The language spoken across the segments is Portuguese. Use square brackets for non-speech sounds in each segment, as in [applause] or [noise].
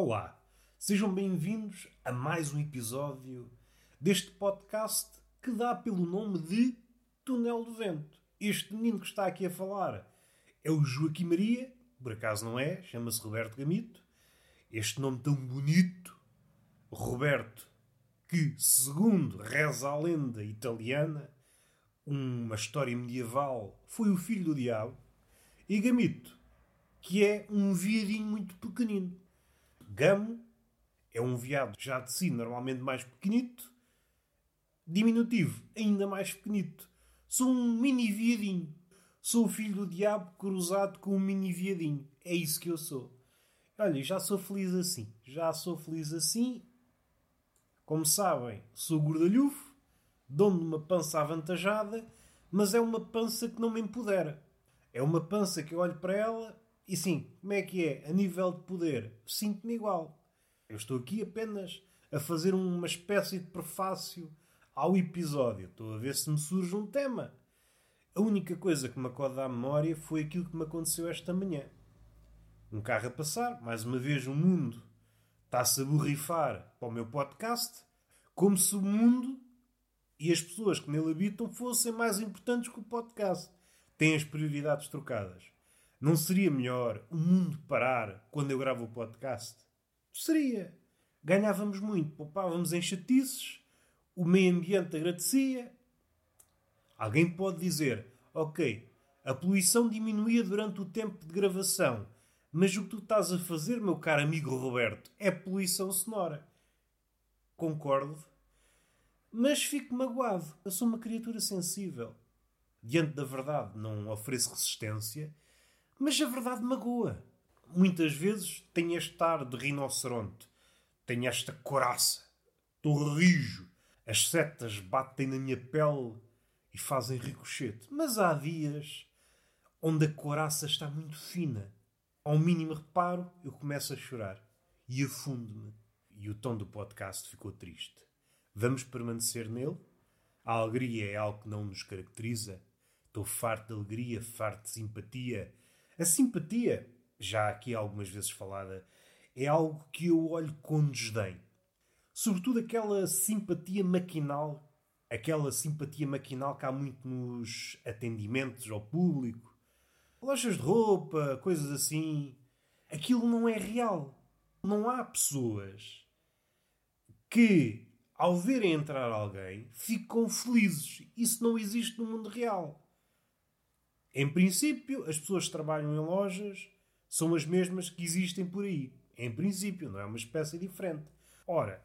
Olá, sejam bem-vindos a mais um episódio deste podcast que dá pelo nome de Túnel do Vento. Este menino que está aqui a falar é o Joaquim Maria, por acaso não é, chama-se Roberto Gamito. Este nome tão bonito, Roberto, que, segundo reza a lenda italiana, uma história medieval, foi o filho do diabo, e Gamito, que é um viadinho muito pequenino. Gamo é um veado já de si normalmente mais pequenito. Diminutivo, ainda mais pequenito. Sou um mini viadinho. Sou o filho do diabo cruzado com um mini viadinho. É isso que eu sou. Olha, já sou feliz assim. Já sou feliz assim. Como sabem, sou gordalhufo, dono de uma pança avantajada, mas é uma pança que não me empodera. É uma pança que eu olho para ela e sim, como é que é? A nível de poder, sinto-me igual. Eu estou aqui apenas a fazer uma espécie de prefácio ao episódio. Estou a ver se me surge um tema. A única coisa que me acorda à memória foi aquilo que me aconteceu esta manhã. Um carro a passar, mais uma vez o mundo está-se a borrifar para o meu podcast, como se o mundo e as pessoas que nele habitam fossem mais importantes que o podcast. Têm as prioridades trocadas. Não seria melhor o mundo parar quando eu gravo o podcast? Seria. Ganhávamos muito, poupávamos em chatices, o meio ambiente agradecia. Alguém pode dizer: Ok, a poluição diminuía durante o tempo de gravação, mas o que tu estás a fazer, meu caro amigo Roberto, é poluição sonora. Concordo, mas fico magoado. Eu sou uma criatura sensível. Diante da verdade, não ofereço resistência mas a verdade magoa. Muitas vezes tenho este ar de rinoceronte. Tenho esta coraça. Estou rijo. As setas batem na minha pele e fazem ricochete. Mas há dias onde a coraça está muito fina. Ao mínimo reparo, eu começo a chorar. E afundo-me. E o tom do podcast ficou triste. Vamos permanecer nele? A alegria é algo que não nos caracteriza. Estou farto de alegria, farto de simpatia a simpatia, já aqui algumas vezes falada, é algo que eu olho com desdém. Sobretudo aquela simpatia maquinal, aquela simpatia maquinal que há muito nos atendimentos ao público, lojas de roupa, coisas assim. Aquilo não é real. Não há pessoas que, ao verem entrar alguém, ficam felizes. Isso não existe no mundo real. Em princípio, as pessoas que trabalham em lojas são as mesmas que existem por aí. Em princípio, não é uma espécie diferente. Ora,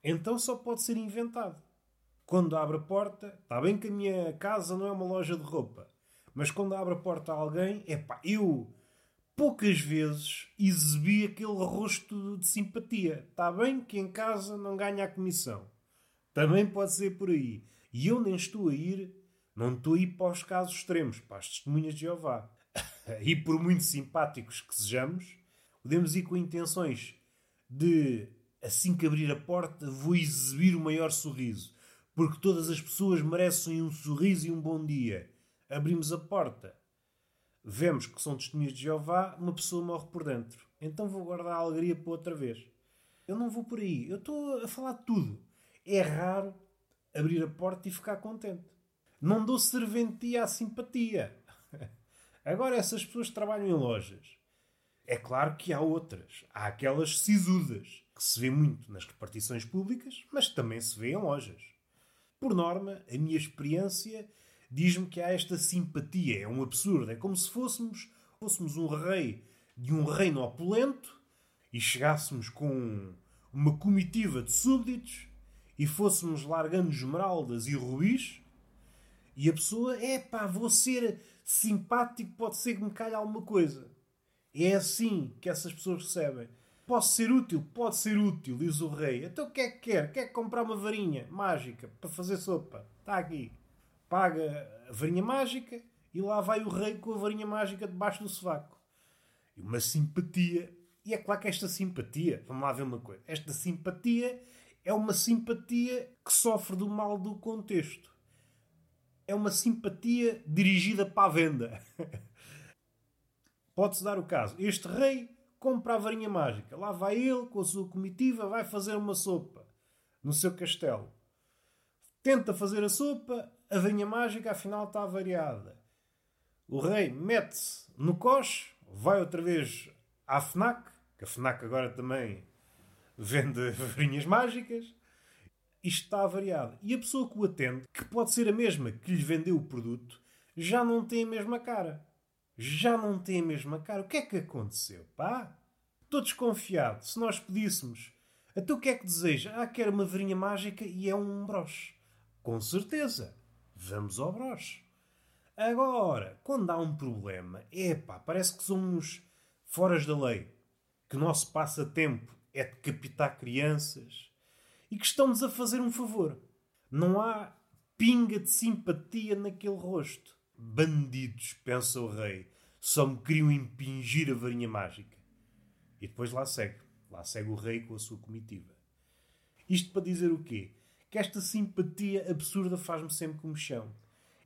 então só pode ser inventado. Quando abre a porta, está bem que a minha casa não é uma loja de roupa, mas quando abre a porta a alguém, é pá, eu poucas vezes exibi aquele rosto de simpatia. Está bem que em casa não ganha a comissão. Também pode ser por aí. E eu nem estou a ir não estou a ir para os casos extremos, para as testemunhas de Jeová. [laughs] e por muito simpáticos que sejamos, podemos ir com intenções de, assim que abrir a porta, vou exibir o maior sorriso. Porque todas as pessoas merecem um sorriso e um bom dia. Abrimos a porta. Vemos que são testemunhas de Jeová, uma pessoa morre por dentro. Então vou guardar a alegria para outra vez. Eu não vou por aí. Eu estou a falar de tudo. É raro abrir a porta e ficar contente. Não dou serventia à simpatia. [laughs] Agora, essas pessoas trabalham em lojas. É claro que há outras. Há aquelas sisudas, que se vê muito nas repartições públicas, mas também se vê em lojas. Por norma, a minha experiência diz-me que há esta simpatia. É um absurdo. É como se fôssemos, fôssemos um rei de um reino opulento e chegássemos com uma comitiva de súbditos e fôssemos largando esmeraldas e rubis e a pessoa, é pá, vou ser simpático, pode ser que me calhe alguma coisa. É assim que essas pessoas recebem. Posso ser útil? Pode ser útil, diz o rei. Então o que é que quer? Quer comprar uma varinha mágica para fazer sopa? Está aqui. Paga a varinha mágica e lá vai o rei com a varinha mágica debaixo do sovaco. E uma simpatia. E é claro que esta simpatia, vamos lá ver uma coisa, esta simpatia é uma simpatia que sofre do mal do contexto é uma simpatia dirigida para a venda. [laughs] Pode-se dar o caso. Este rei compra a varinha mágica. Lá vai ele, com a sua comitiva, vai fazer uma sopa no seu castelo. Tenta fazer a sopa, a varinha mágica afinal está variada. O rei mete-se no coche, vai outra vez à FNAC, que a FNAC agora também vende [laughs] varinhas mágicas, está variado. E a pessoa que o atende, que pode ser a mesma que lhe vendeu o produto, já não tem a mesma cara. Já não tem a mesma cara. O que é que aconteceu, pá? Estou desconfiado. Se nós pedíssemos, até então o que é que deseja? Ah, quero uma varinha mágica e é um broche. Com certeza. Vamos ao broche. Agora, quando há um problema, epá, parece que somos foras da lei. Que o nosso passatempo é decapitar crianças e que estão-nos a fazer um favor. Não há pinga de simpatia naquele rosto. Bandidos, pensa o rei, só me queriam impingir a varinha mágica. E depois lá segue. Lá segue o rei com a sua comitiva. Isto para dizer o quê? Que esta simpatia absurda faz-me sempre como chão.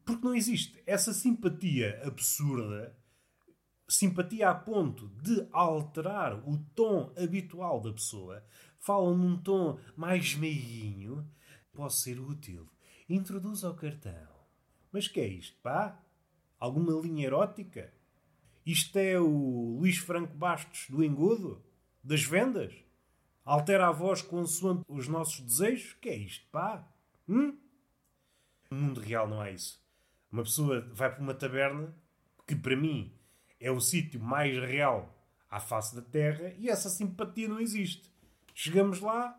Porque não existe essa simpatia absurda, simpatia a ponto de alterar o tom habitual da pessoa, fala num tom mais meiguinho, pode ser útil. Introduz ao cartão. Mas que é isto, pá? Alguma linha erótica? Isto é o Luís Franco Bastos do engodo? Das vendas? Altera a voz consoante os nossos desejos? Que é isto, pá? Hum? No mundo real não há isso. Uma pessoa vai para uma taberna, que para mim é o sítio mais real à face da Terra, e essa simpatia não existe. Chegamos lá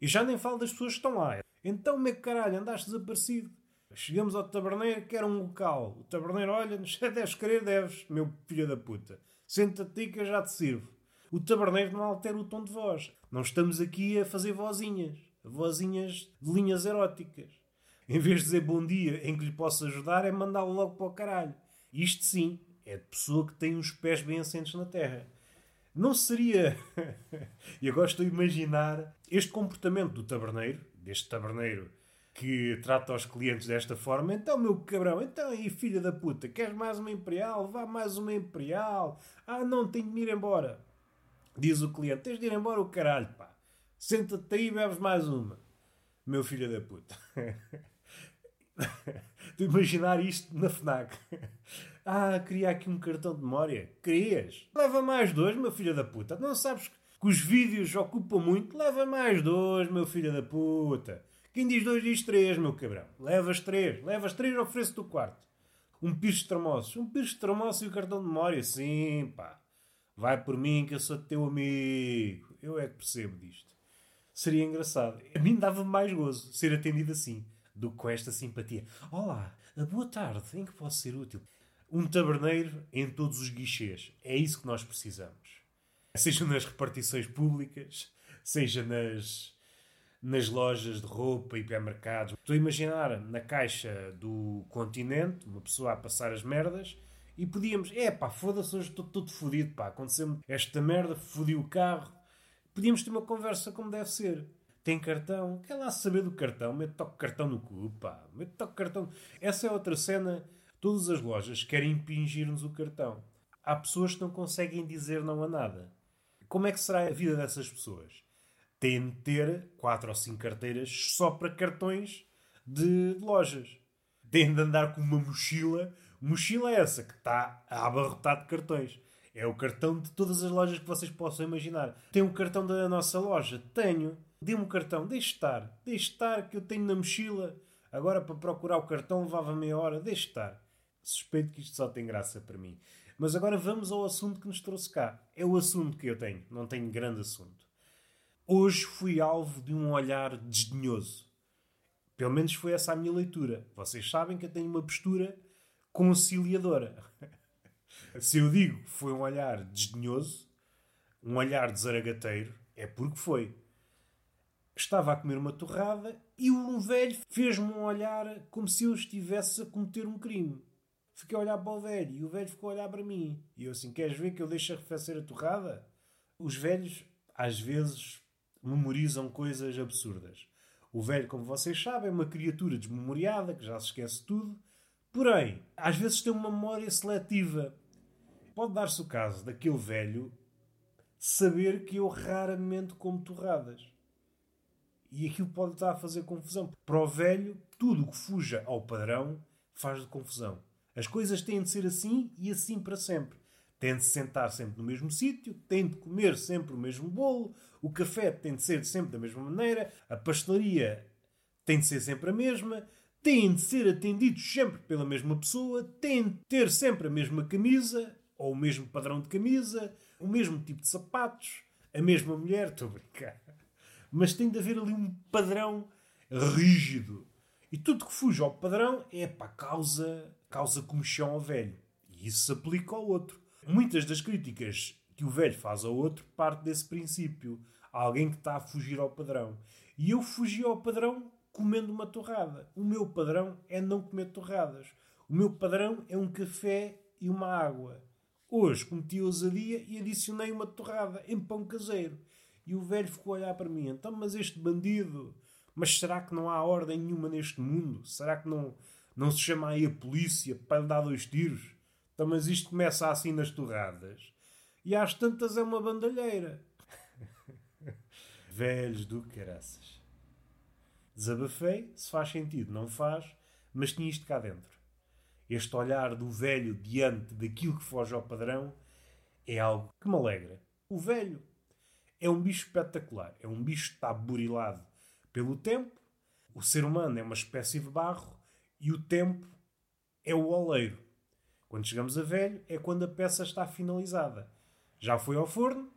e já nem falo das pessoas que estão lá. Então, como é caralho, andaste desaparecido? Chegamos ao taberneiro, que era um local. O taberneiro olha-nos, [laughs] deves querer, deves, meu filho da puta. Senta-te que eu já te sirvo. O taberneiro não altera o tom de voz. Não estamos aqui a fazer vozinhas. Vozinhas de linhas eróticas. Em vez de dizer bom dia em que lhe posso ajudar, é mandá-lo logo para o caralho. Isto sim, é de pessoa que tem os pés bem assentes na terra. Não seria. [laughs] e agora estou a imaginar este comportamento do taberneiro, deste taberneiro que trata os clientes desta forma. Então, meu cabrão, então aí, filha da puta, queres mais uma imperial? Vá mais uma imperial. Ah, não, tenho de ir embora. Diz o cliente: tens de ir embora o caralho, pá. Senta-te aí e bebes mais uma. Meu filho da puta. [laughs] de imaginar isto na FNAC. [laughs] Ah, queria aqui um cartão de memória. Querias? Leva mais dois, meu filho da puta. Não sabes que os vídeos ocupam muito? Leva mais dois, meu filho da puta. Quem diz dois diz três, meu cabrão. Levas três. Levas três, ofereço-te o quarto. Um piso de tramoços. Um piso de tramoços e o cartão de memória. Sim, pá. Vai por mim que eu sou teu amigo. Eu é que percebo disto. Seria engraçado. A mim dava mais gozo ser atendido assim do que com esta simpatia. Olá, boa tarde. Em que posso ser útil? um taberneiro em todos os guichês. É isso que nós precisamos. Seja nas repartições públicas, seja nas, nas lojas de roupa e hipermercados. Estou a imaginar na caixa do continente, uma pessoa a passar as merdas, e podíamos, é pá, foda-se, hoje estou todo fodido, pá, aconteceu-me esta merda, fodi o carro. Podíamos ter uma conversa como deve ser. Tem cartão? Quer lá saber do cartão? Mete o cartão no cu, pá. Mete o cartão. Essa é outra cena Todas as lojas querem impingir-nos o cartão. Há pessoas que não conseguem dizer não a nada. Como é que será a vida dessas pessoas? Têm de ter quatro ou cinco carteiras só para cartões de lojas. Têm de andar com uma mochila. Mochila é essa que está a abarrotar de cartões. É o cartão de todas as lojas que vocês possam imaginar. Tem o cartão da nossa loja? Tenho. Dê-me o cartão. Deixe estar. Deixe estar que eu tenho na mochila. Agora para procurar o cartão levava meia hora. Deixe estar. Suspeito que isto só tem graça para mim. Mas agora vamos ao assunto que nos trouxe cá. É o assunto que eu tenho, não tenho grande assunto. Hoje fui alvo de um olhar desdenhoso. Pelo menos foi essa a minha leitura. Vocês sabem que eu tenho uma postura conciliadora. [laughs] Se eu digo que foi um olhar desdenhoso, um olhar desaragateiro, é porque foi. Estava a comer uma torrada e um velho fez-me um olhar como se eu estivesse a cometer um crime. Fiquei a olhar para o velho e o velho ficou a olhar para mim. E eu assim, queres ver que eu deixo arrefecer a torrada? Os velhos, às vezes, memorizam coisas absurdas. O velho, como vocês sabem, é uma criatura desmemoriada, que já se esquece tudo. Porém, às vezes tem uma memória seletiva. Pode dar-se o caso daquele velho saber que eu raramente como torradas. E aquilo pode estar a fazer confusão. Para o velho, tudo o que fuja ao padrão faz de confusão. As coisas têm de ser assim e assim para sempre. Tem de sentar sempre no mesmo sítio, tem de comer sempre o mesmo bolo, o café tem de ser sempre da mesma maneira, a pastelaria tem de ser sempre a mesma, têm de ser atendidos sempre pela mesma pessoa, têm de ter sempre a mesma camisa, ou o mesmo padrão de camisa, o mesmo tipo de sapatos, a mesma mulher, [laughs] estou a brincar. Mas tem de haver ali um padrão rígido. E tudo que fuja ao padrão é para causa, causa comichão ao velho. E isso se aplica ao outro. Muitas das críticas que o velho faz ao outro parte desse princípio. Há alguém que está a fugir ao padrão. E eu fugi ao padrão comendo uma torrada. O meu padrão é não comer torradas. O meu padrão é um café e uma água. Hoje cometi ousadia e adicionei uma torrada em pão caseiro. E o velho ficou a olhar para mim. Então, mas este bandido... Mas será que não há ordem nenhuma neste mundo? Será que não, não se chama aí a polícia para lhe dar dois tiros? Então, mas isto começa assim nas torradas. E às tantas é uma bandalheira. [laughs] Velhos do caraças. Desabafei, se faz sentido, não faz, mas tinha isto cá dentro. Este olhar do velho diante daquilo que foge ao padrão é algo que me alegra. O velho é um bicho espetacular. É um bicho que está burilado pelo tempo. O ser humano é uma espécie de barro e o tempo é o oleiro. Quando chegamos a velho é quando a peça está finalizada. Já foi ao forno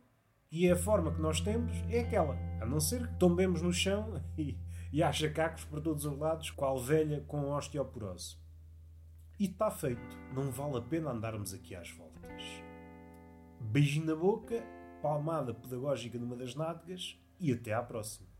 e a forma que nós temos é aquela. A não ser que tombemos no chão [laughs] e e há chacacos por todos os lados, qual velha com osteoporose. E está feito, não vale a pena andarmos aqui às voltas. Beijinho na boca, palmada pedagógica numa das nádegas e até à próxima.